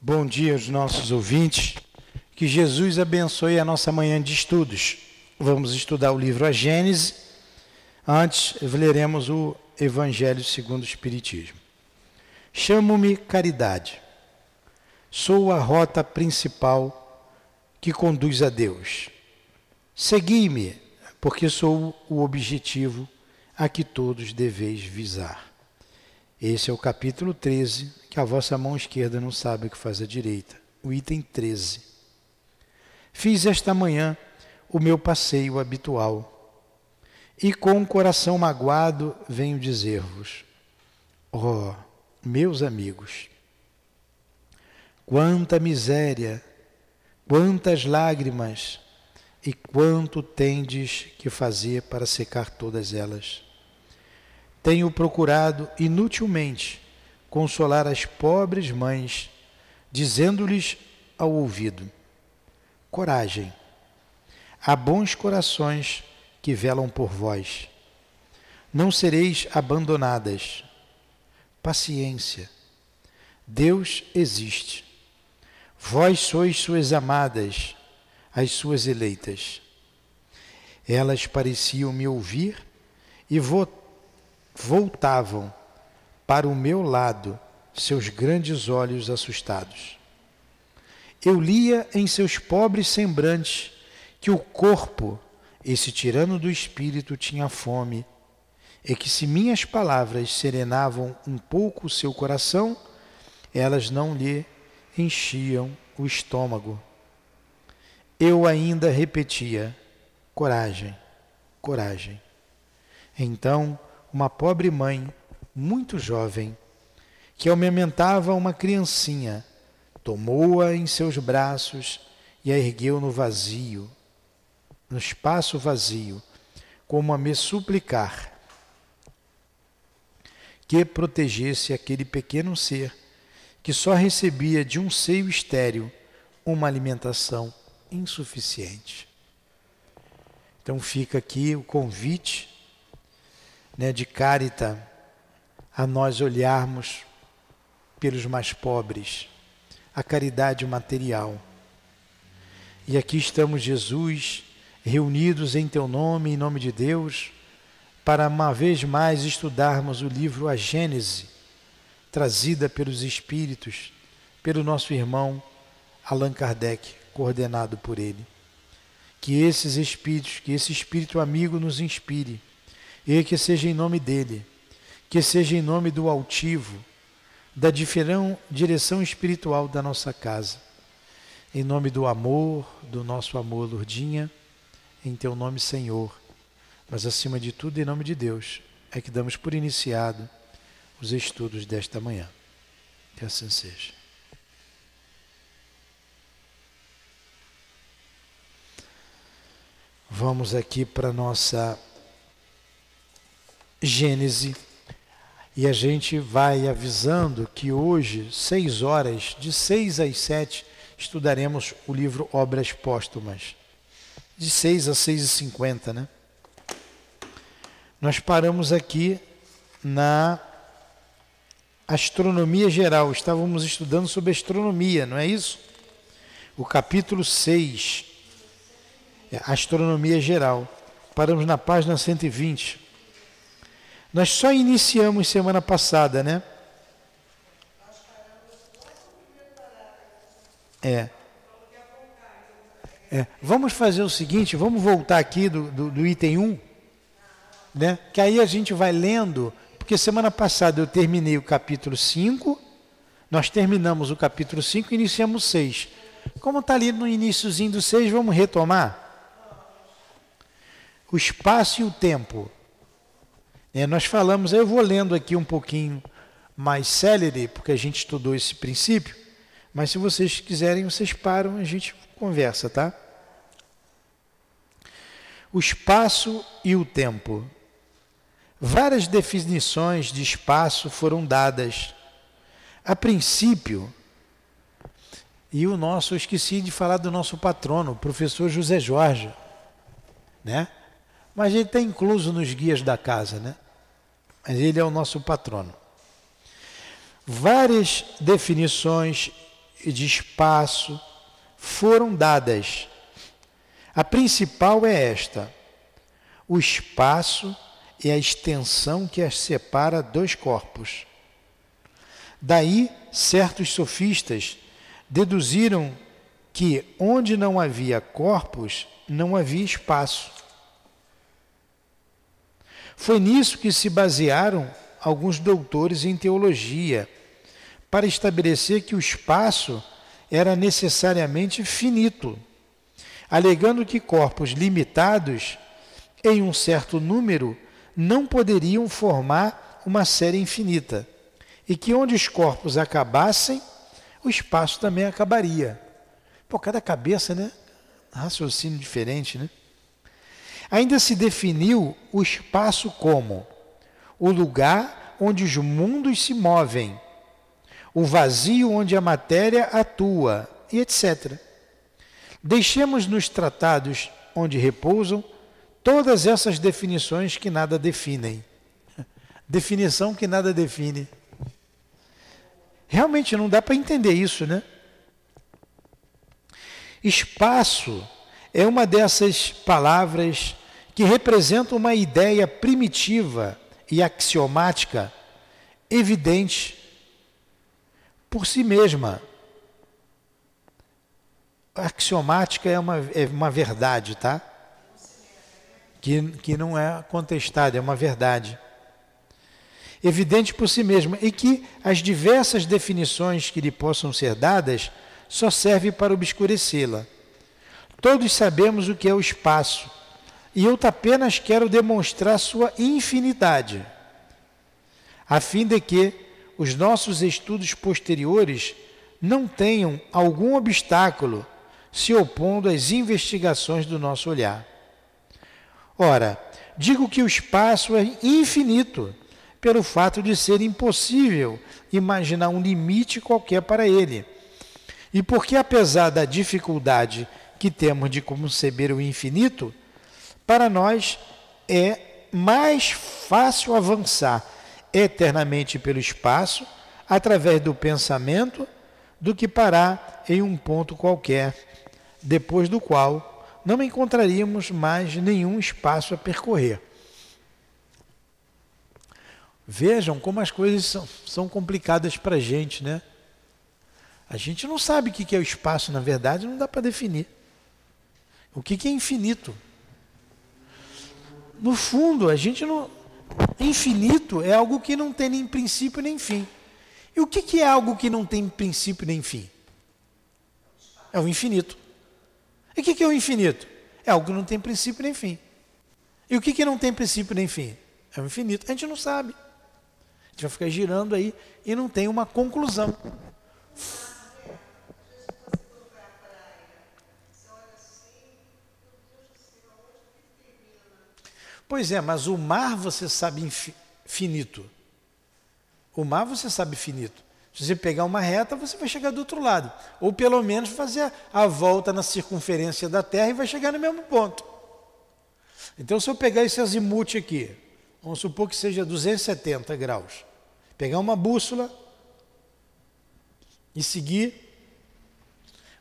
Bom dia aos nossos ouvintes. Que Jesus abençoe a nossa manhã de estudos. Vamos estudar o livro A Gênese. Antes, leremos o Evangelho segundo o Espiritismo. Chamo-me Caridade. Sou a rota principal que conduz a Deus. Segui-me, porque sou o objetivo a que todos deveis visar. Esse é o capítulo 13, que a vossa mão esquerda não sabe o que faz a direita. O item 13. Fiz esta manhã o meu passeio habitual e com o coração magoado venho dizer-vos: Ó, oh, meus amigos, quanta miséria, quantas lágrimas e quanto tendes que fazer para secar todas elas tenho procurado inutilmente consolar as pobres mães, dizendo-lhes ao ouvido: Coragem, há bons corações que velam por vós. Não sereis abandonadas. Paciência. Deus existe. Vós sois suas amadas, as suas eleitas. Elas pareciam me ouvir e votar voltavam para o meu lado seus grandes olhos assustados. Eu lia em seus pobres sembrantes que o corpo, esse tirano do espírito, tinha fome, e que se minhas palavras serenavam um pouco o seu coração, elas não lhe enchiam o estômago. Eu ainda repetia: coragem, coragem. Então, uma pobre mãe, muito jovem, que amamentava uma criancinha, tomou-a em seus braços e a ergueu no vazio, no espaço vazio, como a me suplicar que protegesse aquele pequeno ser que só recebia de um seio estéril uma alimentação insuficiente. Então fica aqui o convite né, de carita a nós olharmos pelos mais pobres, a caridade material. E aqui estamos, Jesus, reunidos em Teu nome, em nome de Deus, para uma vez mais estudarmos o livro A Gênese, trazida pelos Espíritos, pelo nosso irmão Allan Kardec, coordenado por ele. Que esses Espíritos, que esse Espírito amigo nos inspire e que seja em nome dele, que seja em nome do altivo, da direção espiritual da nossa casa. Em nome do amor, do nosso amor, Lourdinha, em teu nome, Senhor. Mas acima de tudo, em nome de Deus, é que damos por iniciado os estudos desta manhã. Que assim seja. Vamos aqui para nossa Gênese. E a gente vai avisando que hoje, seis horas, de seis às sete, estudaremos o livro Obras Póstumas. De seis a seis e cinquenta, né? Nós paramos aqui na astronomia geral. Estávamos estudando sobre astronomia, não é isso? O capítulo 6, é astronomia geral. Paramos na página 120. Nós só iniciamos semana passada, né? É. é. Vamos fazer o seguinte, vamos voltar aqui do, do, do item 1, né? que aí a gente vai lendo, porque semana passada eu terminei o capítulo 5, nós terminamos o capítulo 5 e iniciamos 6. Como está ali no iníciozinho do 6, vamos retomar? O espaço e o tempo. É, nós falamos, eu vou lendo aqui um pouquinho mais célere, porque a gente estudou esse princípio, mas se vocês quiserem, vocês param, a gente conversa, tá? O espaço e o tempo. Várias definições de espaço foram dadas. A princípio, e o nosso, eu esqueci de falar do nosso patrono, o professor José Jorge, né? Mas ele está incluso nos guias da casa, né? mas ele é o nosso patrono. Várias definições de espaço foram dadas. A principal é esta: o espaço é a extensão que as separa dos corpos. Daí, certos sofistas deduziram que onde não havia corpos, não havia espaço. Foi nisso que se basearam alguns doutores em teologia, para estabelecer que o espaço era necessariamente finito, alegando que corpos limitados em um certo número não poderiam formar uma série infinita, e que onde os corpos acabassem, o espaço também acabaria. Pô, cada cabeça, né? Raciocínio diferente, né? Ainda se definiu o espaço como o lugar onde os mundos se movem, o vazio onde a matéria atua, e etc. Deixemos nos tratados onde repousam todas essas definições que nada definem. Definição que nada define. Realmente não dá para entender isso, né? Espaço é uma dessas palavras que representa uma ideia primitiva e axiomática evidente por si mesma. axiomática é uma, é uma verdade, tá? Que, que não é contestada, é uma verdade. Evidente por si mesma e que as diversas definições que lhe possam ser dadas só servem para obscurecê-la. Todos sabemos o que é o espaço e eu apenas quero demonstrar sua infinidade, a fim de que os nossos estudos posteriores não tenham algum obstáculo se opondo às investigações do nosso olhar. Ora, digo que o espaço é infinito, pelo fato de ser impossível imaginar um limite qualquer para ele. E porque, apesar da dificuldade que temos de conceber o infinito, para nós é mais fácil avançar eternamente pelo espaço através do pensamento do que parar em um ponto qualquer, depois do qual não encontraríamos mais nenhum espaço a percorrer. Vejam como as coisas são, são complicadas para a gente, né? A gente não sabe o que é o espaço, na verdade, não dá para definir. O que é infinito? no fundo, a gente não. Infinito é algo que não tem nem princípio nem fim. E o que, que é algo que não tem princípio nem fim? É o infinito. E o que, que é o infinito? É algo que não tem princípio nem fim. E o que, que não tem princípio nem fim? É o infinito. A gente não sabe. A gente vai ficar girando aí e não tem uma conclusão. Pois é, mas o mar você sabe infinito. O mar você sabe finito. Se você pegar uma reta, você vai chegar do outro lado. Ou pelo menos fazer a volta na circunferência da Terra e vai chegar no mesmo ponto. Então, se eu pegar esse azimuth aqui, vamos supor que seja 270 graus, pegar uma bússola e seguir,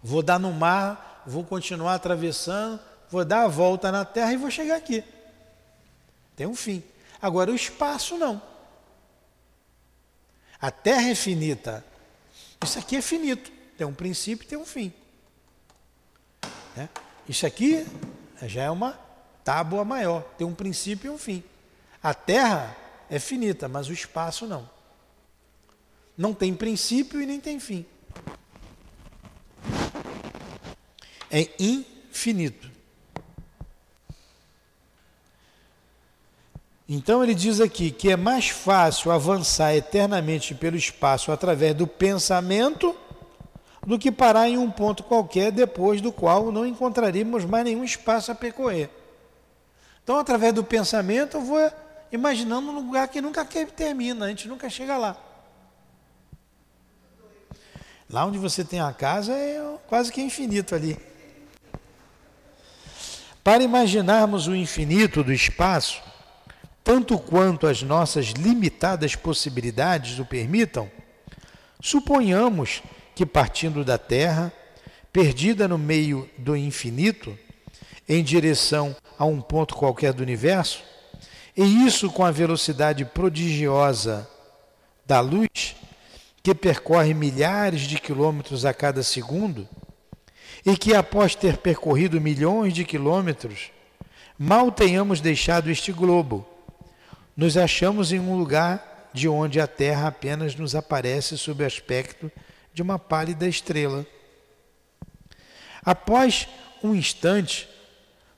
vou dar no mar, vou continuar atravessando, vou dar a volta na Terra e vou chegar aqui. Tem um fim. Agora, o espaço não. A Terra é finita. Isso aqui é finito. Tem um princípio tem um fim. Né? Isso aqui já é uma tábua maior. Tem um princípio e um fim. A Terra é finita, mas o espaço não. Não tem princípio e nem tem fim. É infinito. Então ele diz aqui que é mais fácil avançar eternamente pelo espaço através do pensamento do que parar em um ponto qualquer depois do qual não encontraríamos mais nenhum espaço a percorrer. Então, através do pensamento, eu vou imaginando um lugar que nunca termina, a gente nunca chega lá. Lá onde você tem a casa é quase que infinito ali. Para imaginarmos o infinito do espaço, tanto quanto as nossas limitadas possibilidades o permitam, suponhamos que partindo da Terra, perdida no meio do infinito, em direção a um ponto qualquer do universo, e isso com a velocidade prodigiosa da luz, que percorre milhares de quilômetros a cada segundo, e que após ter percorrido milhões de quilômetros, mal tenhamos deixado este globo, nos achamos em um lugar de onde a Terra apenas nos aparece sob o aspecto de uma pálida estrela. Após um instante,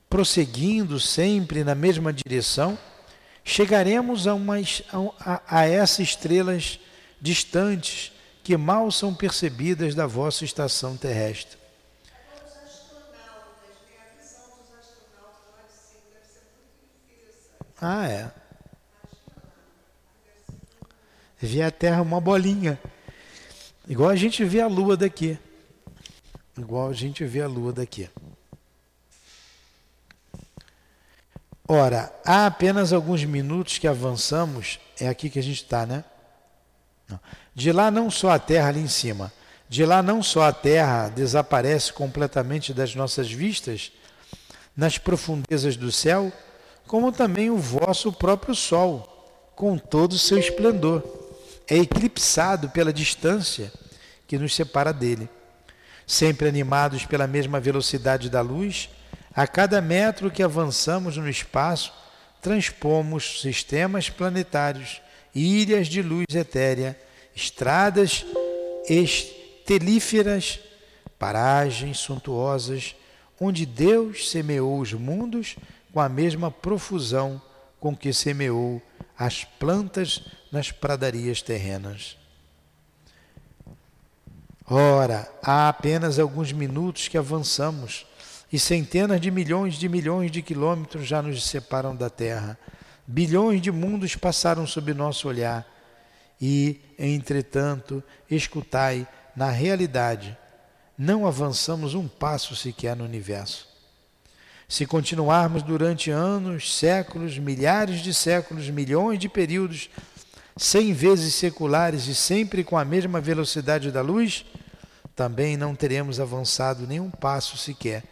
prosseguindo sempre na mesma direção, chegaremos a, umas, a, a essas estrelas distantes que mal são percebidas da vossa estação terrestre. Ah, é. Vê a Terra uma bolinha. Igual a gente vê a Lua daqui. Igual a gente vê a Lua daqui. Ora, há apenas alguns minutos que avançamos, é aqui que a gente está, né? De lá não só a terra ali em cima, de lá não só a terra desaparece completamente das nossas vistas, nas profundezas do céu, como também o vosso próprio sol, com todo o seu esplendor, é eclipsado pela distância que nos separa dele. Sempre animados pela mesma velocidade da luz, a cada metro que avançamos no espaço, transpomos sistemas planetários, ilhas de luz etérea, estradas estelíferas, paragens suntuosas, onde Deus semeou os mundos com a mesma profusão com que semeou as plantas nas pradarias terrenas. Ora, há apenas alguns minutos que avançamos e centenas de milhões de milhões de quilômetros já nos separam da Terra. Bilhões de mundos passaram sob nosso olhar. E, entretanto, escutai, na realidade, não avançamos um passo sequer no universo. Se continuarmos durante anos, séculos, milhares de séculos, milhões de períodos, cem vezes seculares e sempre com a mesma velocidade da luz, também não teremos avançado nenhum passo sequer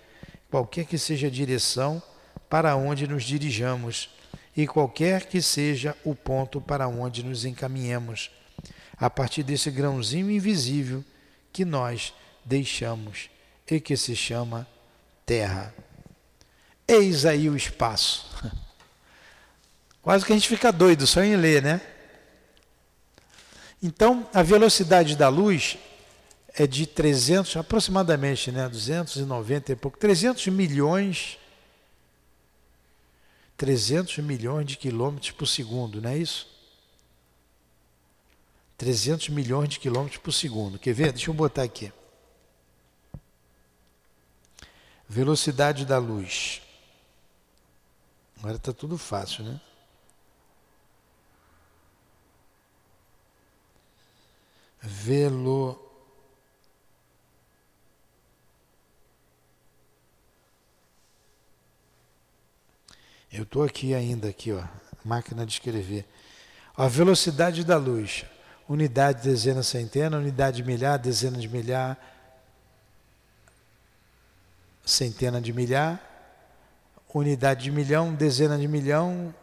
qualquer que seja a direção para onde nos dirijamos e qualquer que seja o ponto para onde nos encaminhemos, a partir desse grãozinho invisível que nós deixamos e que se chama terra. Eis aí o espaço. Quase que a gente fica doido só em ler, né? Então, a velocidade da luz é de 300, aproximadamente, né, 290 e pouco, 300 milhões 300 milhões de quilômetros por segundo, não é isso? 300 milhões de quilômetros por segundo. Quer ver? Deixa eu botar aqui. Velocidade da luz. Agora está tudo fácil, né? Velo Eu estou aqui ainda, aqui, ó, máquina de escrever. A velocidade da luz, unidade, dezena, centena, unidade de milhar, dezena de milhar, centena de milhar, unidade de milhão, dezena de milhão,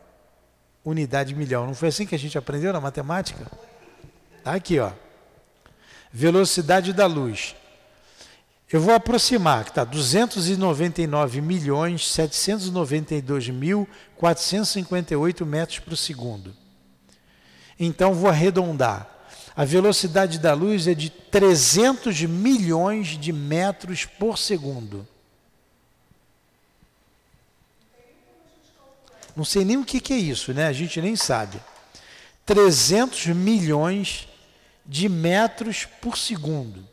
unidade de milhão. Não foi assim que a gente aprendeu na matemática? Tá aqui, ó. Velocidade da luz. Eu vou aproximar, que está 299 milhões 792 mil 458 metros por segundo. Então vou arredondar. A velocidade da luz é de 300 milhões de metros por segundo. Não sei nem o que, que é isso, né? A gente nem sabe. 300 milhões de metros por segundo.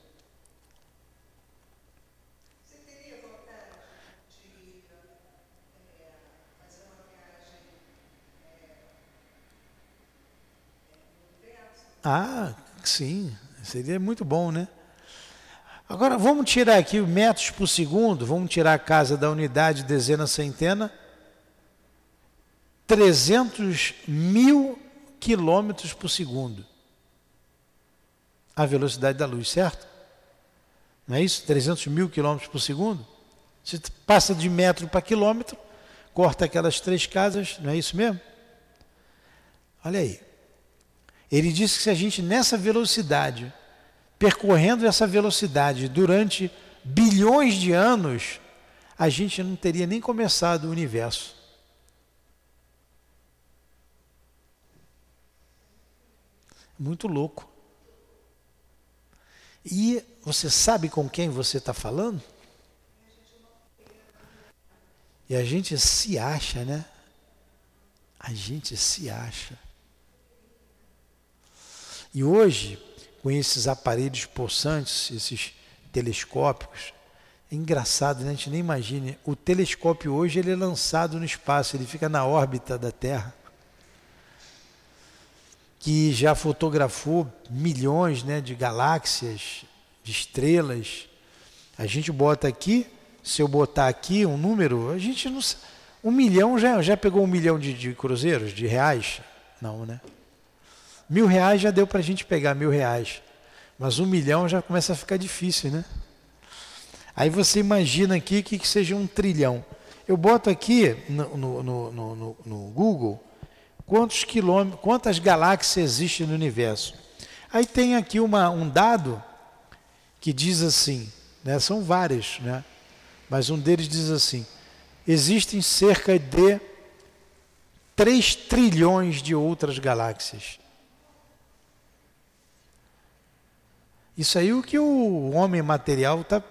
Ah, sim, seria muito bom, né? Agora vamos tirar aqui os metros por segundo, vamos tirar a casa da unidade, dezena, centena. 300 mil quilômetros por segundo. A velocidade da luz, certo? Não é isso? 300 mil quilômetros por segundo. Você passa de metro para quilômetro, corta aquelas três casas, não é isso mesmo? Olha aí. Ele disse que se a gente nessa velocidade, percorrendo essa velocidade durante bilhões de anos, a gente não teria nem começado o universo. Muito louco. E você sabe com quem você está falando? E a gente se acha, né? A gente se acha. E hoje, com esses aparelhos possantes, esses telescópicos, é engraçado, né? a gente nem imagina. O telescópio hoje ele é lançado no espaço, ele fica na órbita da Terra, que já fotografou milhões né, de galáxias, de estrelas. A gente bota aqui, se eu botar aqui um número, a gente não um milhão já, já pegou um milhão de, de cruzeiros, de reais? Não, né? Mil reais já deu para a gente pegar mil reais. Mas um milhão já começa a ficar difícil, né? Aí você imagina aqui que, que seja um trilhão. Eu boto aqui no, no, no, no, no Google quantos quilômetros, quantas galáxias existem no universo. Aí tem aqui uma, um dado que diz assim, né, são vários, né, mas um deles diz assim: existem cerca de 3 trilhões de outras galáxias. Isso aí é o que o homem material está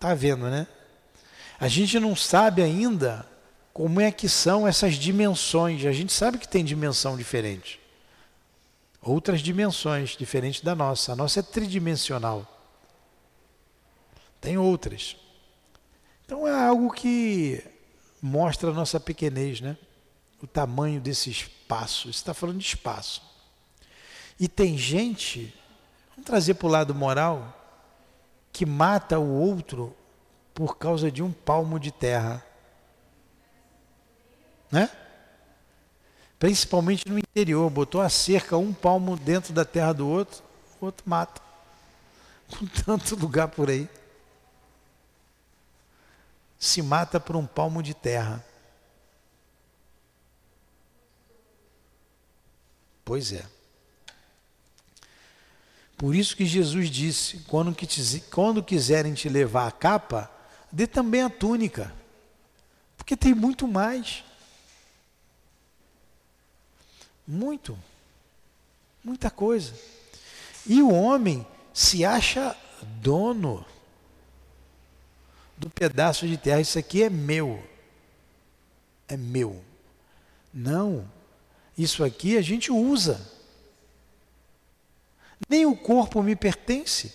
tá vendo, né? A gente não sabe ainda como é que são essas dimensões. A gente sabe que tem dimensão diferente. Outras dimensões diferentes da nossa. A nossa é tridimensional. Tem outras. Então é algo que mostra a nossa pequenez, né? O tamanho desse espaço. Você está falando de espaço. E tem gente, vamos trazer para o lado moral, que mata o outro por causa de um palmo de terra. Né? Principalmente no interior, botou a cerca um palmo dentro da terra do outro, o outro mata. Com tanto lugar por aí se mata por um palmo de terra. Pois é. Por isso que Jesus disse: quando, quando quiserem te levar a capa, dê também a túnica. Porque tem muito mais. Muito. Muita coisa. E o homem se acha dono do pedaço de terra. Isso aqui é meu. É meu. Não. Isso aqui a gente usa. Nem o corpo me pertence.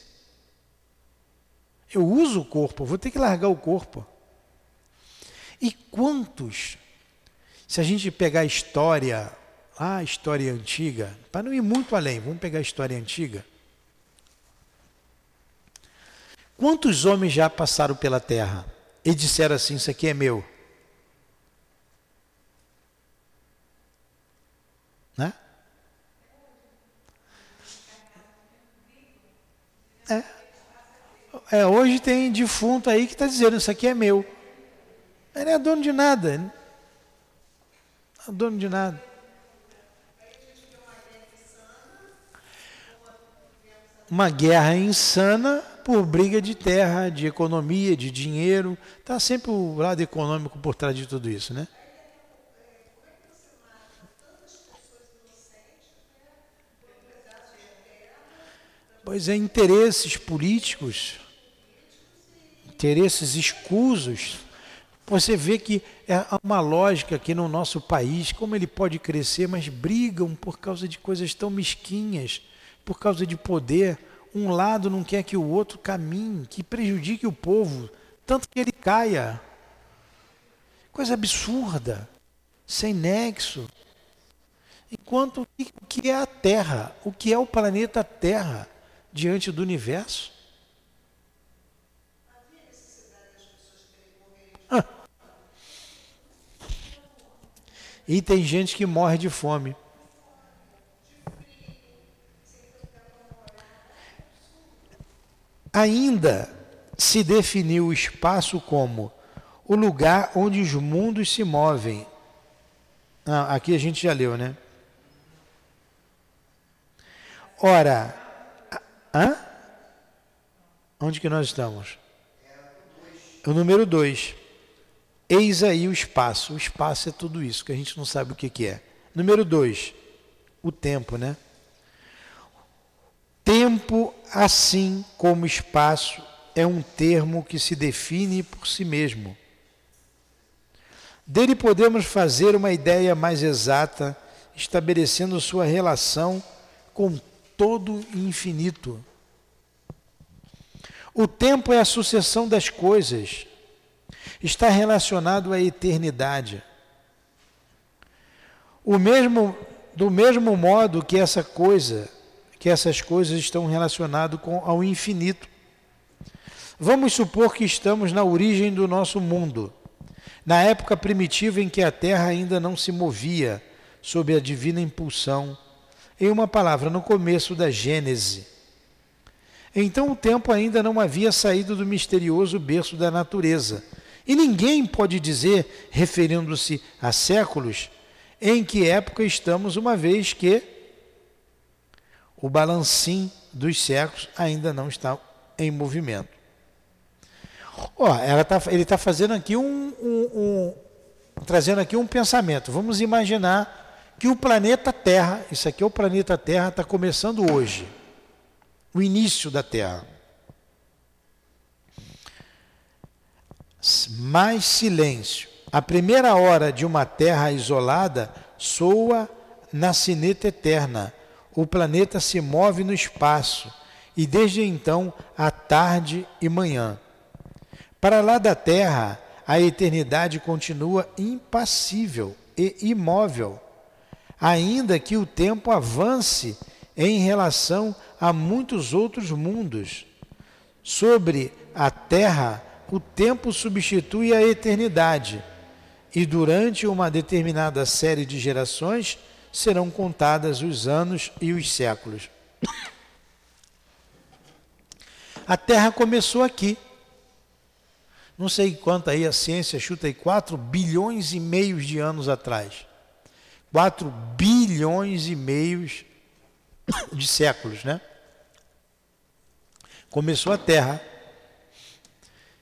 Eu uso o corpo, vou ter que largar o corpo. E quantos, se a gente pegar a história, a história antiga, para não ir muito além, vamos pegar a história antiga. Quantos homens já passaram pela terra e disseram assim: Isso aqui é meu? Né? É. é. Hoje tem defunto aí que está dizendo: Isso aqui é meu. Ele não é dono de nada. Não é dono de nada. Uma guerra insana por briga de terra, de economia, de dinheiro. Está sempre o lado econômico por trás de tudo isso, né? Pois é, interesses políticos, interesses escusos. Você vê que é uma lógica aqui no nosso país, como ele pode crescer, mas brigam por causa de coisas tão mesquinhas, por causa de poder um lado não quer que o outro caminhe, que prejudique o povo, tanto que ele caia. Coisa absurda, sem nexo. Enquanto o que é a Terra, o que é o planeta Terra diante do universo? Ah. E tem gente que morre de fome. Ainda se definiu o espaço como o lugar onde os mundos se movem. Ah, aqui a gente já leu, né? Ora, hã? Onde que nós estamos? O número 2. Eis aí o espaço. O espaço é tudo isso, que a gente não sabe o que, que é. Número 2. O tempo, né? Tempo, assim como espaço, é um termo que se define por si mesmo. Dele podemos fazer uma ideia mais exata, estabelecendo sua relação com todo infinito. O tempo é a sucessão das coisas, está relacionado à eternidade. O mesmo, do mesmo modo que essa coisa, que essas coisas estão relacionadas com ao infinito. Vamos supor que estamos na origem do nosso mundo, na época primitiva em que a Terra ainda não se movia sob a divina impulsão em uma palavra, no começo da Gênese. Então o tempo ainda não havia saído do misterioso berço da natureza. E ninguém pode dizer, referindo-se a séculos, em que época estamos, uma vez que o balancim dos séculos ainda não está em movimento. Ó, tá, ele está fazendo aqui um, um, um, trazendo aqui um pensamento. Vamos imaginar que o planeta Terra, isso aqui é o planeta Terra, está começando hoje, o início da Terra. Mais silêncio. A primeira hora de uma Terra isolada soa na sineta eterna. O planeta se move no espaço e desde então a tarde e manhã. Para lá da Terra, a eternidade continua impassível e imóvel ainda que o tempo avance em relação a muitos outros mundos. Sobre a terra, o tempo substitui a eternidade, e durante uma determinada série de gerações serão contadas os anos e os séculos. A Terra começou aqui. Não sei quanto aí a ciência chuta aí, 4 bilhões e meios de anos atrás. 4 bilhões e meios de séculos, né? Começou a Terra.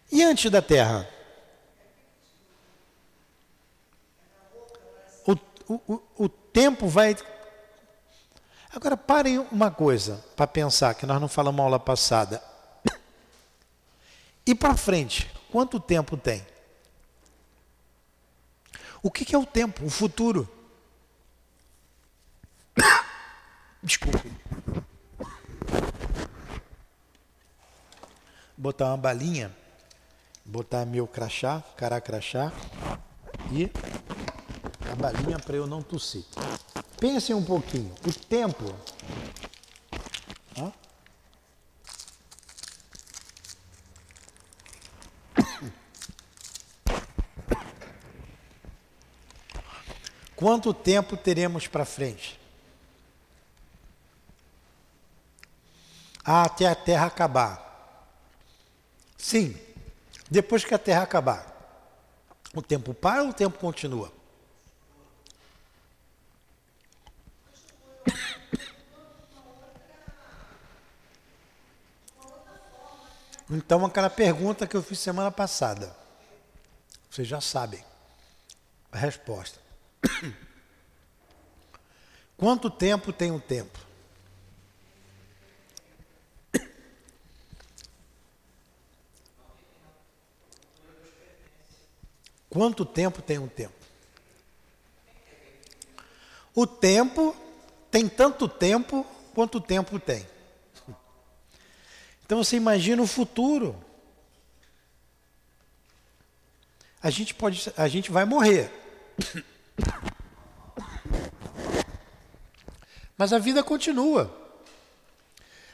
E antes da Terra? O, o, o tempo vai. Agora parem uma coisa para pensar, que nós não falamos aula passada. E para frente, quanto tempo tem? O que, que é o tempo? O futuro. Desculpe. Botar uma balinha, botar meu crachá, caracrachá e a balinha para eu não tossir. Pensem um pouquinho. O tempo. Ó. Quanto tempo teremos para frente? até a terra acabar. Sim, depois que a terra acabar, o tempo para ou o tempo continua? Então, aquela pergunta que eu fiz semana passada, vocês já sabem a resposta. Quanto tempo tem o tempo? Quanto tempo tem um tempo? O tempo tem tanto tempo quanto tempo tem. Então você imagina o futuro. A gente pode, a gente vai morrer. Mas a vida continua.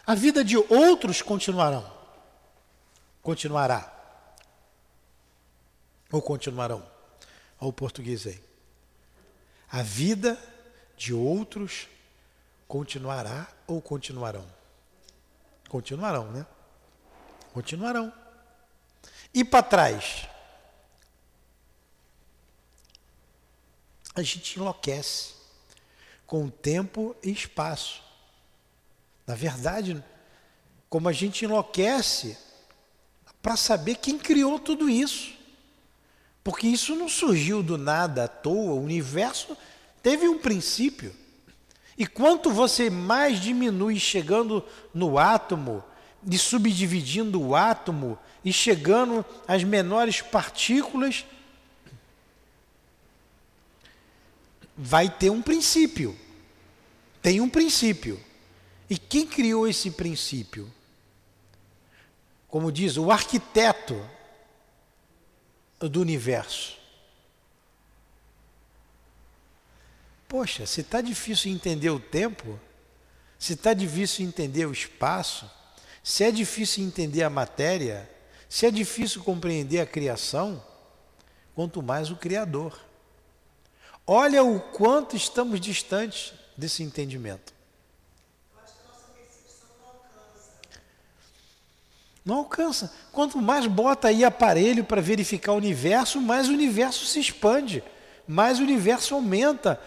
A vida de outros continuarão. Continuará. Ou continuarão? Olha o português aí. A vida de outros continuará ou continuarão? Continuarão, né? Continuarão. E para trás? A gente enlouquece com tempo e espaço. Na verdade, como a gente enlouquece para saber quem criou tudo isso. Porque isso não surgiu do nada à toa, o universo teve um princípio. E quanto você mais diminui chegando no átomo, e subdividindo o átomo e chegando às menores partículas, vai ter um princípio. Tem um princípio. E quem criou esse princípio? Como diz o arquiteto do universo. Poxa, se está difícil entender o tempo, se está difícil entender o espaço, se é difícil entender a matéria, se é difícil compreender a criação, quanto mais o Criador. Olha o quanto estamos distantes desse entendimento. Não alcança. Quanto mais bota aí aparelho para verificar o universo, mais o universo se expande, mais o universo aumenta.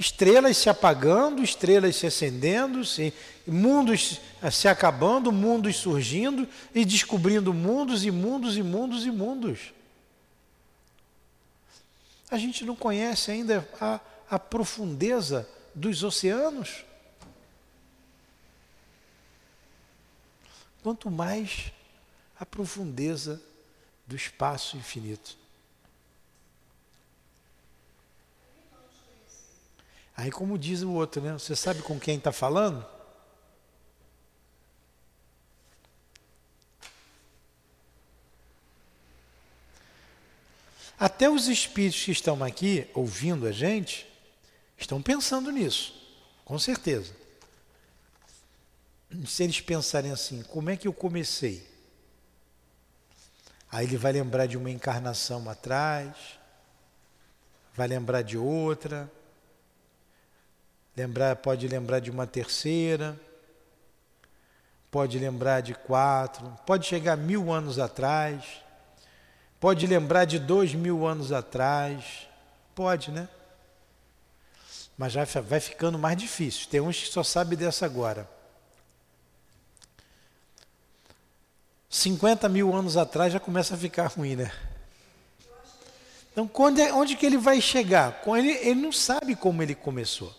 Estrelas se apagando, estrelas se acendendo, se, mundos se acabando, mundos surgindo e descobrindo mundos e mundos e mundos e mundos. A gente não conhece ainda a, a profundeza dos oceanos. Quanto mais a profundeza do espaço infinito. Aí, como diz o outro, né? Você sabe com quem está falando? Até os espíritos que estão aqui ouvindo a gente estão pensando nisso, com certeza. Se eles pensarem assim, como é que eu comecei? Aí ele vai lembrar de uma encarnação atrás, vai lembrar de outra, lembrar, pode lembrar de uma terceira, pode lembrar de quatro, pode chegar mil anos atrás, pode lembrar de dois mil anos atrás, pode, né? Mas já vai ficando mais difícil. Tem uns que só sabem dessa agora. 50 mil anos atrás já começa a ficar ruim, né? Então, onde, é, onde que ele vai chegar? Ele, ele não sabe como ele começou.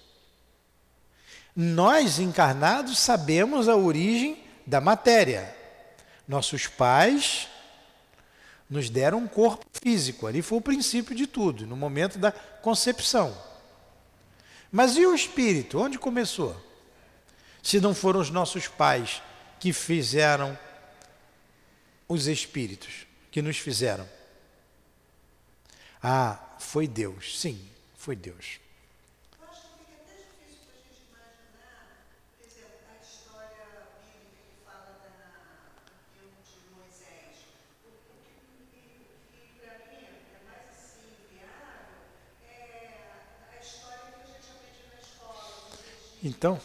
Nós, encarnados, sabemos a origem da matéria. Nossos pais nos deram um corpo físico, ali foi o princípio de tudo, no momento da concepção. Mas e o espírito? Onde começou? Se não foram os nossos pais que fizeram os espíritos que nos fizeram? Ah, foi Deus. Sim, foi Deus. Então,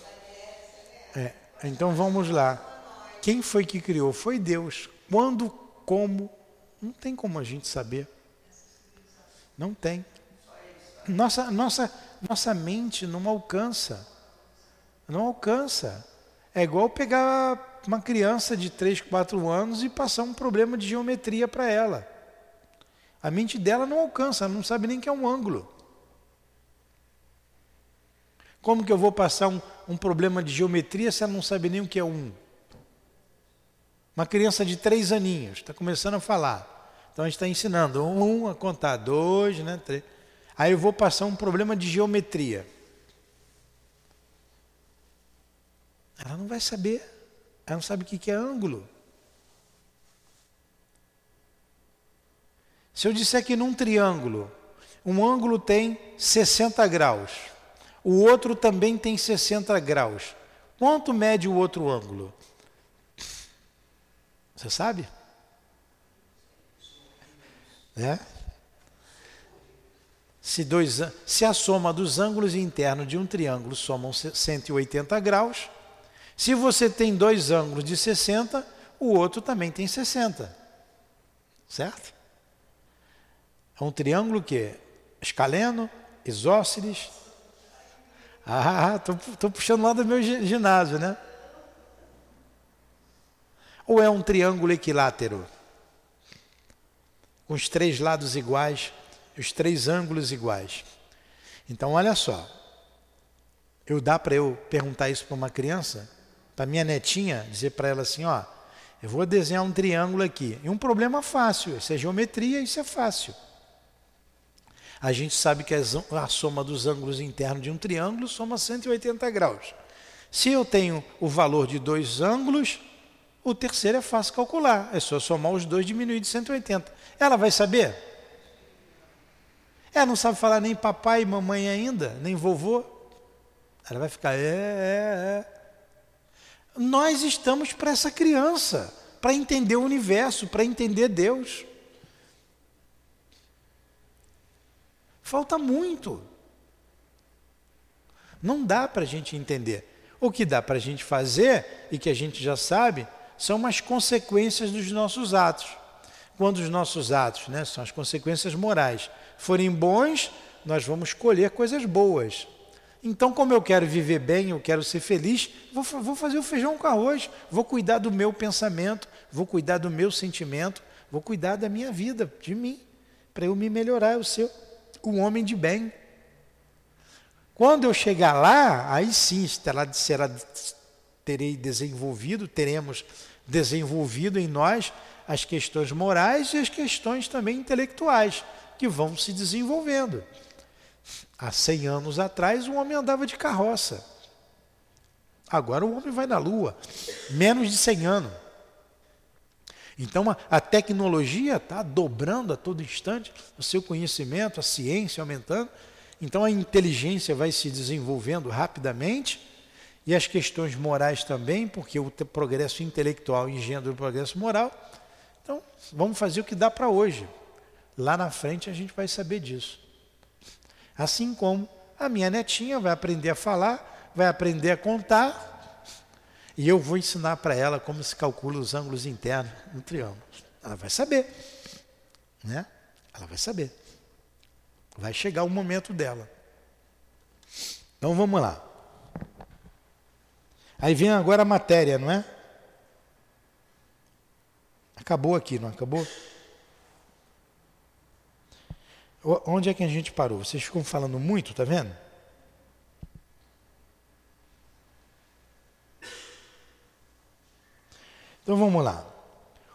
é, então vamos lá. Quem foi que criou? Foi Deus. Quando, como, não tem como a gente saber. Não tem. Nossa, nossa, nossa mente não alcança. Não alcança. É igual pegar uma criança de 3, 4 anos e passar um problema de geometria para ela. A mente dela não alcança, ela não sabe nem que é um ângulo. Como que eu vou passar um, um problema de geometria se ela não sabe nem o que é um? Uma criança de três aninhos, está começando a falar. Então a gente está ensinando um a contar, dois, né, três. Aí eu vou passar um problema de geometria. Ela não vai saber. Ela não sabe o que é ângulo. Se eu disser que num triângulo, um ângulo tem 60 graus, o outro também tem 60 graus, quanto mede o outro ângulo? Você sabe? Né? Se, dois, se a soma dos ângulos internos de um triângulo somam 180 graus, se você tem dois ângulos de 60, o outro também tem 60. Certo? É um triângulo que escaleno, isósceles. Ah, estou puxando lá do meu ginásio, né? Ou é um triângulo equilátero? Com os três lados iguais, os três ângulos iguais. Então, olha só. Eu dá para eu perguntar isso para uma criança, para minha netinha, dizer para ela assim, ó, eu vou desenhar um triângulo aqui. E um problema fácil, isso é geometria, isso é fácil. A gente sabe que a soma dos ângulos internos de um triângulo soma 180 graus. Se eu tenho o valor de dois ângulos, o terceiro é fácil calcular. É só somar os dois e diminuir de 180. Ela vai saber? Ela não sabe falar nem papai e mamãe ainda, nem vovô. Ela vai ficar, é, é, é. Nós estamos para essa criança, para entender o universo, para entender Deus. Falta muito. Não dá para a gente entender. O que dá para a gente fazer, e que a gente já sabe, são umas consequências dos nossos atos. Quando os nossos atos, né, são as consequências morais, forem bons, nós vamos colher coisas boas. Então, como eu quero viver bem, eu quero ser feliz, vou, vou fazer o feijão com arroz, vou cuidar do meu pensamento, vou cuidar do meu sentimento, vou cuidar da minha vida, de mim, para eu me melhorar, eu ser um homem de bem. Quando eu chegar lá, aí sim será, será, terei desenvolvido, teremos desenvolvido em nós as questões morais e as questões também intelectuais, que vão se desenvolvendo. Há 100 anos atrás, um homem andava de carroça. Agora o homem vai na lua, menos de 100 anos. Então a, a tecnologia está dobrando a todo instante o seu conhecimento, a ciência aumentando. Então a inteligência vai se desenvolvendo rapidamente e as questões morais também, porque o progresso intelectual engendra o progresso moral. Então vamos fazer o que dá para hoje. Lá na frente a gente vai saber disso. Assim como a minha netinha vai aprender a falar, vai aprender a contar, e eu vou ensinar para ela como se calcula os ângulos internos no triângulo. Ela vai saber, né? Ela vai saber. Vai chegar o momento dela. Então vamos lá. Aí vem agora a matéria, não é? Acabou aqui, não acabou? Onde é que a gente parou? Vocês ficam falando muito, tá vendo? Então vamos lá.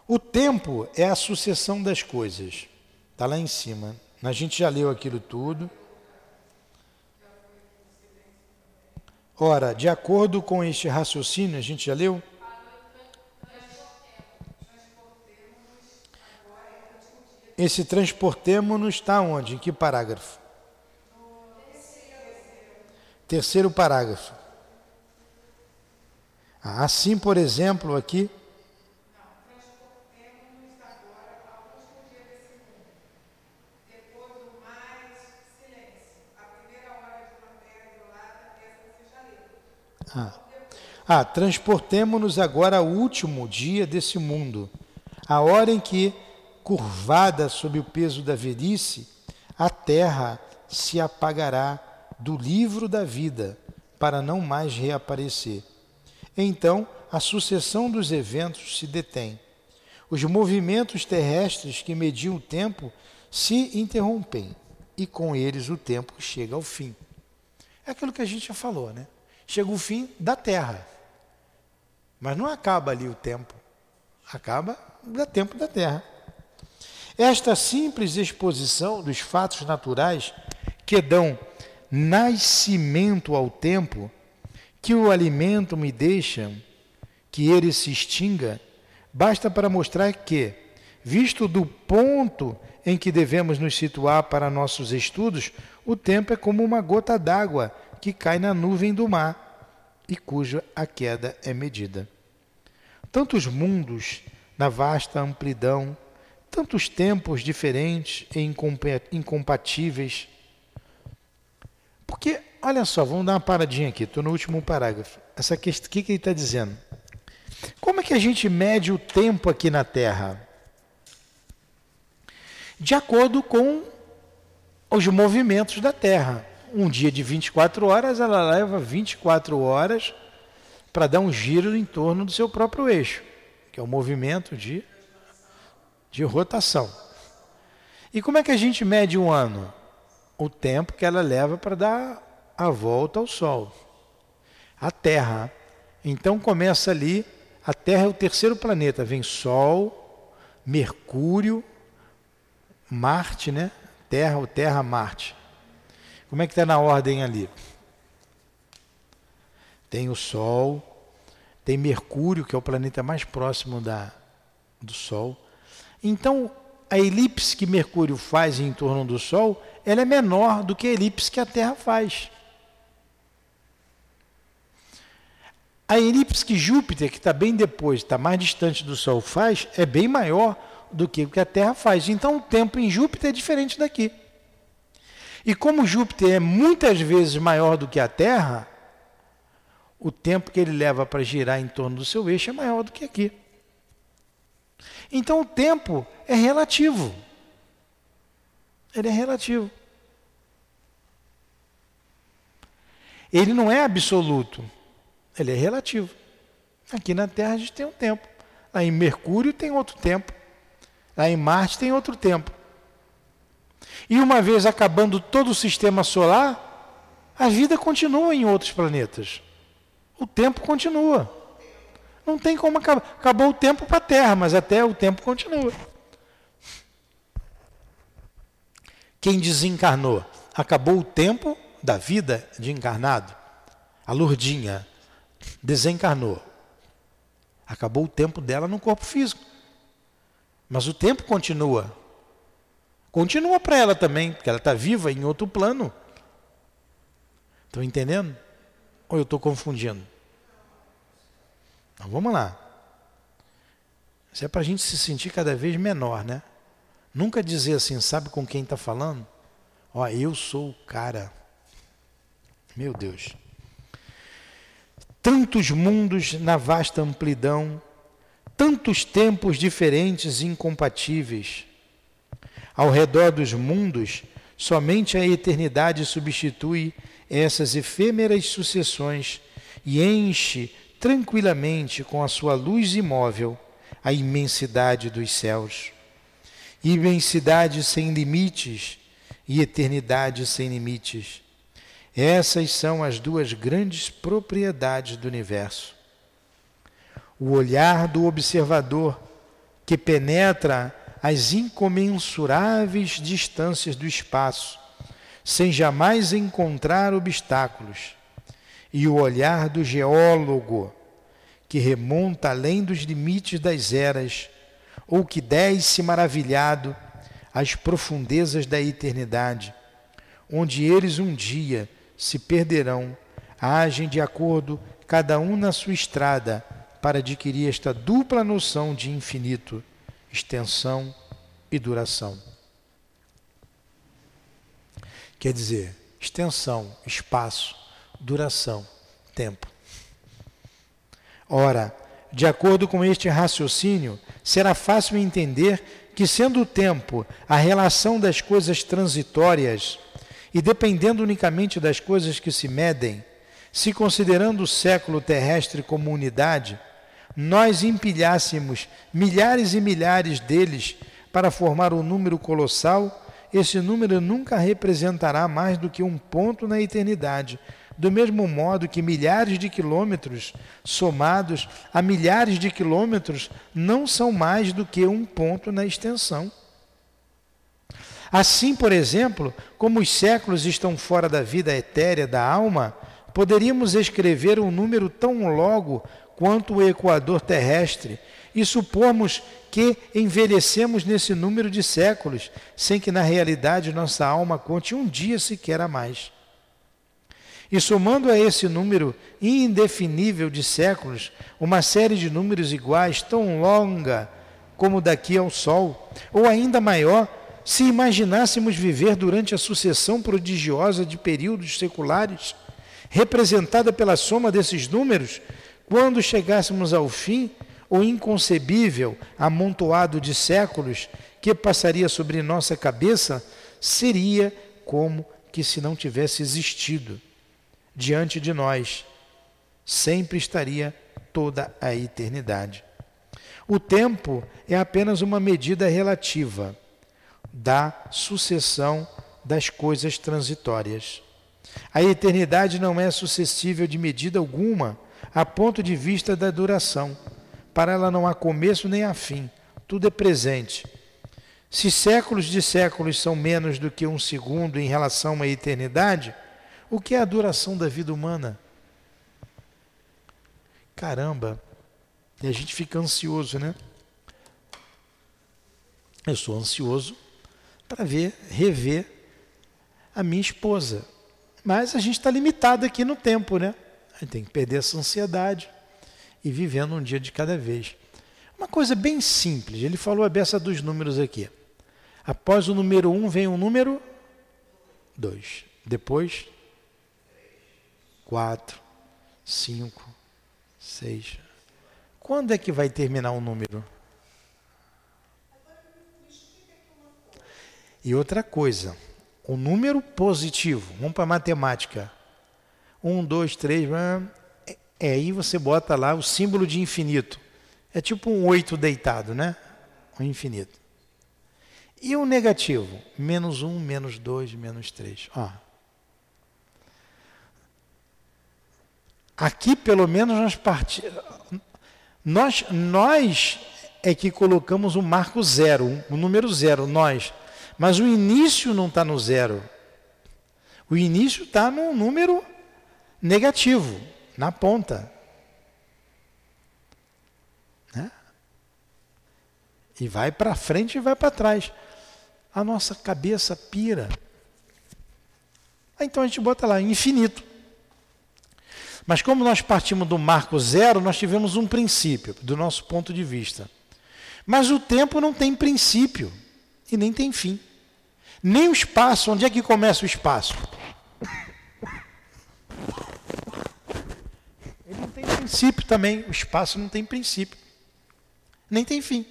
O tempo é a sucessão das coisas. Está lá em cima. A gente já leu aquilo tudo. Ora, de acordo com este raciocínio, a gente já leu? Esse transportemos-nos está onde? Em que parágrafo? Terceiro parágrafo. Assim, por exemplo, aqui. Ah, ah transportemos-nos agora ao último dia desse mundo, a hora em que curvada sob o peso da velhice, a terra se apagará do livro da vida para não mais reaparecer. Então, a sucessão dos eventos se detém. Os movimentos terrestres que mediam o tempo se interrompem e com eles o tempo chega ao fim. É aquilo que a gente já falou, né? Chega o fim da Terra. Mas não acaba ali o tempo. Acaba o tempo da Terra. Esta simples exposição dos fatos naturais que dão nascimento ao tempo, que o alimento me deixa, que ele se extinga, basta para mostrar que, visto do ponto em que devemos nos situar para nossos estudos, o tempo é como uma gota d'água que cai na nuvem do mar e cuja a queda é medida. Tantos mundos na vasta amplidão tantos tempos diferentes e incompatíveis. Porque, olha só, vamos dar uma paradinha aqui, estou no último parágrafo. Essa questão, o que, que ele está dizendo? Como é que a gente mede o tempo aqui na Terra? de acordo com os movimentos da Terra. Um dia de 24 horas, ela leva 24 horas para dar um giro em torno do seu próprio eixo, que é o movimento de, de rotação. E como é que a gente mede um ano? O tempo que ela leva para dar a volta ao Sol. A Terra. Então começa ali, a Terra é o terceiro planeta, vem Sol, Mercúrio, Marte, né? Terra, o Terra, Marte. Como é que está na ordem ali? Tem o Sol, tem Mercúrio, que é o planeta mais próximo da, do Sol. Então, a elipse que Mercúrio faz em torno do Sol, ela é menor do que a elipse que a Terra faz. A elipse que Júpiter, que está bem depois, está mais distante do Sol, faz, é bem maior do que o que a Terra faz. Então o tempo em Júpiter é diferente daqui. E como Júpiter é muitas vezes maior do que a Terra, o tempo que ele leva para girar em torno do seu eixo é maior do que aqui. Então o tempo é relativo. Ele é relativo. Ele não é absoluto, ele é relativo. Aqui na Terra a gente tem um tempo. Lá em Mercúrio tem outro tempo. Lá em Marte tem outro tempo. E uma vez acabando todo o sistema solar, a vida continua em outros planetas. O tempo continua. Não tem como acabar. Acabou o tempo para a Terra, mas até o tempo continua. Quem desencarnou? Acabou o tempo da vida de encarnado. A Lourdinha desencarnou. Acabou o tempo dela no corpo físico. Mas o tempo continua. Continua para ela também, porque ela está viva em outro plano. Estão entendendo? Ou eu estou confundindo? Então, vamos lá. Isso é para a gente se sentir cada vez menor, né? Nunca dizer assim, sabe com quem está falando? Ó, eu sou o cara. Meu Deus. Tantos mundos na vasta amplidão tantos tempos diferentes e incompatíveis. Ao redor dos mundos, somente a eternidade substitui essas efêmeras sucessões e enche tranquilamente com a sua luz imóvel a imensidade dos céus. Imensidade sem limites e eternidade sem limites. Essas são as duas grandes propriedades do universo o olhar do observador que penetra as incomensuráveis distâncias do espaço, sem jamais encontrar obstáculos, e o olhar do geólogo que remonta além dos limites das eras, ou que desce maravilhado às profundezas da eternidade, onde eles um dia se perderão, agem de acordo cada um na sua estrada para adquirir esta dupla noção de infinito, extensão e duração. Quer dizer, extensão, espaço, duração, tempo. Ora, de acordo com este raciocínio, será fácil entender que, sendo o tempo a relação das coisas transitórias e dependendo unicamente das coisas que se medem, se considerando o século terrestre como unidade, nós empilhássemos milhares e milhares deles para formar um número colossal, esse número nunca representará mais do que um ponto na eternidade. Do mesmo modo que milhares de quilômetros somados a milhares de quilômetros não são mais do que um ponto na extensão. Assim, por exemplo, como os séculos estão fora da vida etérea da alma, poderíamos escrever um número tão logo quanto o equador terrestre e supomos que envelhecemos nesse número de séculos, sem que na realidade nossa alma conte um dia sequer a mais. E somando a esse número indefinível de séculos, uma série de números iguais, tão longa como daqui ao Sol, ou ainda maior, se imaginássemos viver durante a sucessão prodigiosa de períodos seculares, representada pela soma desses números, quando chegássemos ao fim, o inconcebível amontoado de séculos que passaria sobre nossa cabeça seria como que se não tivesse existido diante de nós. Sempre estaria toda a eternidade. O tempo é apenas uma medida relativa da sucessão das coisas transitórias. A eternidade não é sucessível de medida alguma a ponto de vista da duração. Para ela não há começo nem há fim, tudo é presente. Se séculos de séculos são menos do que um segundo em relação à eternidade, o que é a duração da vida humana? Caramba, e a gente fica ansioso, né? Eu sou ansioso para ver, rever a minha esposa. Mas a gente está limitado aqui no tempo, né? Tem que perder essa ansiedade e vivendo um dia de cada vez. Uma coisa bem simples, ele falou a beça dos números aqui. Após o número 1 um, vem o número 2. Depois, 4, 5, 6. Quando é que vai terminar o número? E outra coisa, o número positivo, vamos para a matemática. Um, dois, três, é, é, aí você bota lá o símbolo de infinito. É tipo um oito deitado, né? O infinito. E o negativo? Menos um, menos dois, menos três. Ó. Aqui, pelo menos, nós partimos. Nós, nós é que colocamos o marco zero, o número zero, nós. Mas o início não está no zero. O início está no número negativo, na ponta. Né? E vai para frente e vai para trás. A nossa cabeça pira. Então a gente bota lá, infinito. Mas como nós partimos do marco zero, nós tivemos um princípio, do nosso ponto de vista. Mas o tempo não tem princípio e nem tem fim. Nem o espaço, onde é que começa o espaço? Ele não tem princípio também, o espaço não tem princípio, nem tem fim.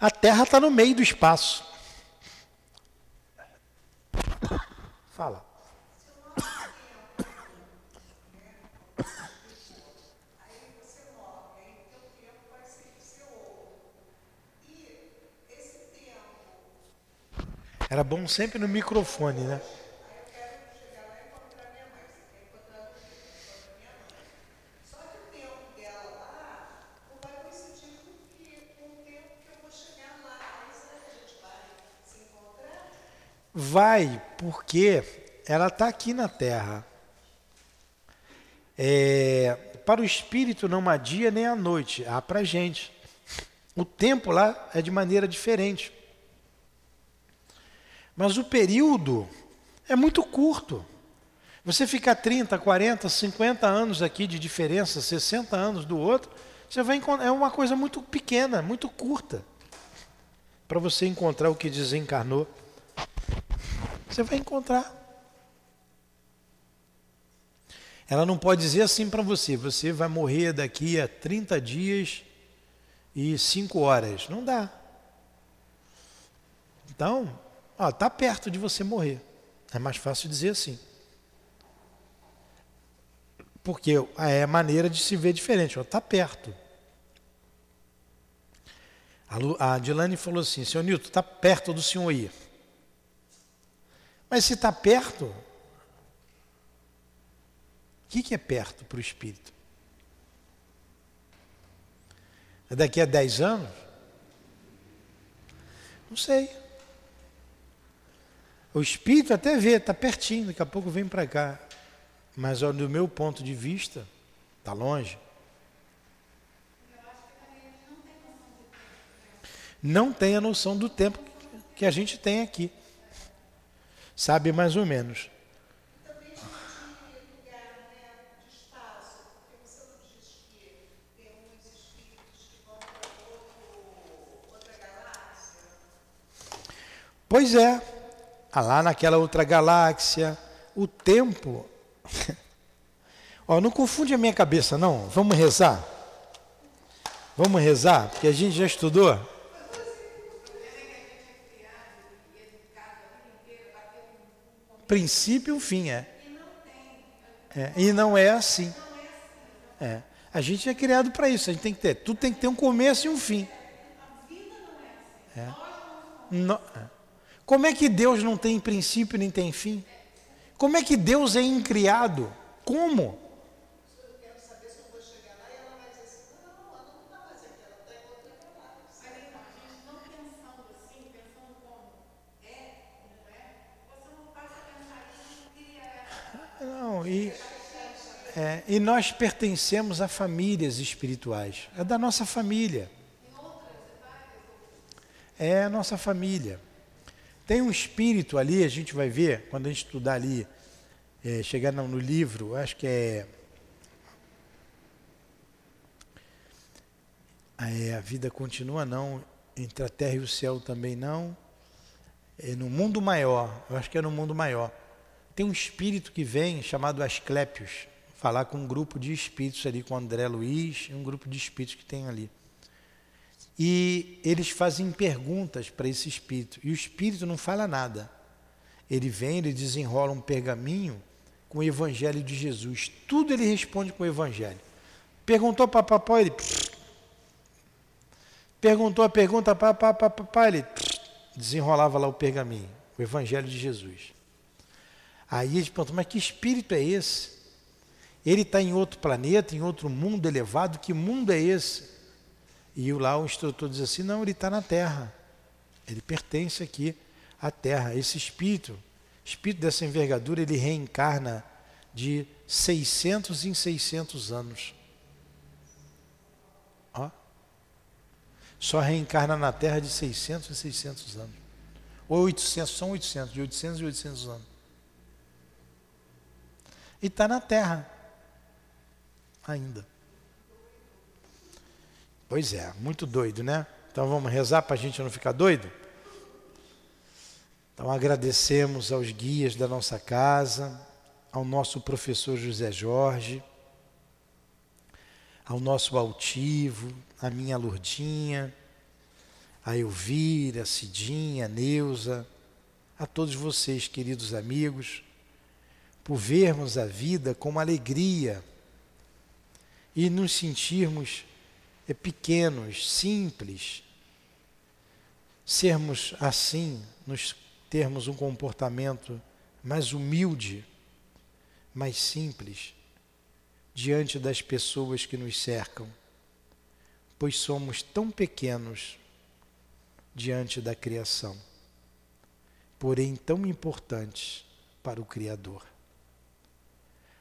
A Terra está no meio do espaço. Fala. Era bom sempre no microfone, né? Vai, porque ela está aqui na Terra. É, para o espírito não há dia nem a noite, há para a gente. O tempo lá é de maneira diferente. Mas o período é muito curto. Você ficar 30, 40, 50 anos aqui de diferença, 60 anos do outro, você vai é uma coisa muito pequena, muito curta. Para você encontrar o que desencarnou. Você vai encontrar. Ela não pode dizer assim para você, você vai morrer daqui a 30 dias e 5 horas. Não dá. Então, está perto de você morrer. É mais fácil dizer assim. Porque é a maneira de se ver diferente. Está perto. A, Lu, Dilane falou assim, senhor Nilton, está perto do senhor ir. Mas se está perto, o que, que é perto para o espírito? É daqui a 10 anos? Não sei. O espírito até vê, está pertinho, daqui a pouco vem para cá. Mas do meu ponto de vista, está longe. Não tem a noção do tempo que a gente tem aqui. Sabe mais ou menos. Pois é, lá naquela outra galáxia, o tempo. Ó, não confunde a minha cabeça, não. Vamos rezar? Vamos rezar? Porque a gente já estudou. Princípio e um fim, é. é. E não é assim. É. A gente é criado para isso, a gente tem que ter. Tudo tem que ter um começo e um fim. É. No, é. Como é que Deus não tem princípio nem tem fim? Como é que Deus é incriado? Como? Não, e, é, e nós pertencemos a famílias espirituais. É da nossa família. É a nossa família. Tem um espírito ali, a gente vai ver, quando a gente estudar ali, é, chegar no, livro, acho que é, é. A vida continua, não. Entre a terra e o céu também não. É no mundo maior, eu acho que é no mundo maior. Tem um espírito que vem chamado Asclépios, falar com um grupo de espíritos ali, com André Luiz um grupo de espíritos que tem ali. E eles fazem perguntas para esse espírito. E o espírito não fala nada. Ele vem, ele desenrola um pergaminho com o evangelho de Jesus. Tudo ele responde com o evangelho. Perguntou para papai, ele. Perguntou a pergunta para papai, ele desenrolava lá o pergaminho, o evangelho de Jesus. Aí eles perguntam, mas que espírito é esse? Ele está em outro planeta, em outro mundo elevado, que mundo é esse? E lá o instrutor diz assim: não, ele está na Terra. Ele pertence aqui à Terra. Esse espírito, espírito dessa envergadura, ele reencarna de 600 em 600 anos. Ó. Só reencarna na Terra de 600 em 600 anos. Ou 800, são 800, de 800 em 800 anos. E está na Terra ainda. Pois é, muito doido, né? Então vamos rezar para a gente não ficar doido? Então agradecemos aos guias da nossa casa, ao nosso professor José Jorge, ao nosso altivo, a minha Lourdinha, a Elvira, a Cidinha, a Neuza, a todos vocês, queridos amigos, por vermos a vida com alegria e nos sentirmos pequenos, simples, sermos assim, nos termos um comportamento mais humilde, mais simples, diante das pessoas que nos cercam, pois somos tão pequenos diante da criação, porém tão importantes para o Criador.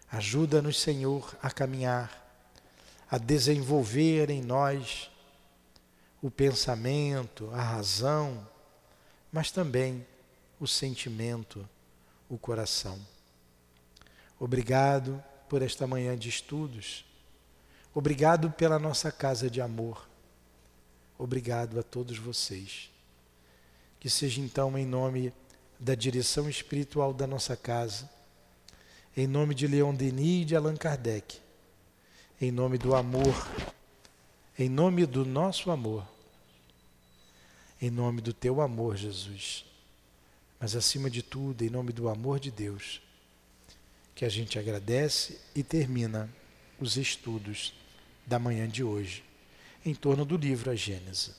Ajuda-nos, Senhor, a caminhar a desenvolver em nós o pensamento, a razão, mas também o sentimento, o coração. Obrigado por esta manhã de estudos. Obrigado pela nossa casa de amor. Obrigado a todos vocês. Que seja então em nome da direção espiritual da nossa casa, em nome de Leon Denis e de Allan Kardec em nome do amor, em nome do nosso amor, em nome do teu amor, Jesus. Mas acima de tudo, em nome do amor de Deus, que a gente agradece e termina os estudos da manhã de hoje em torno do livro A Gênese.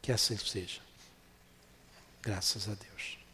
Que assim seja. Graças a Deus.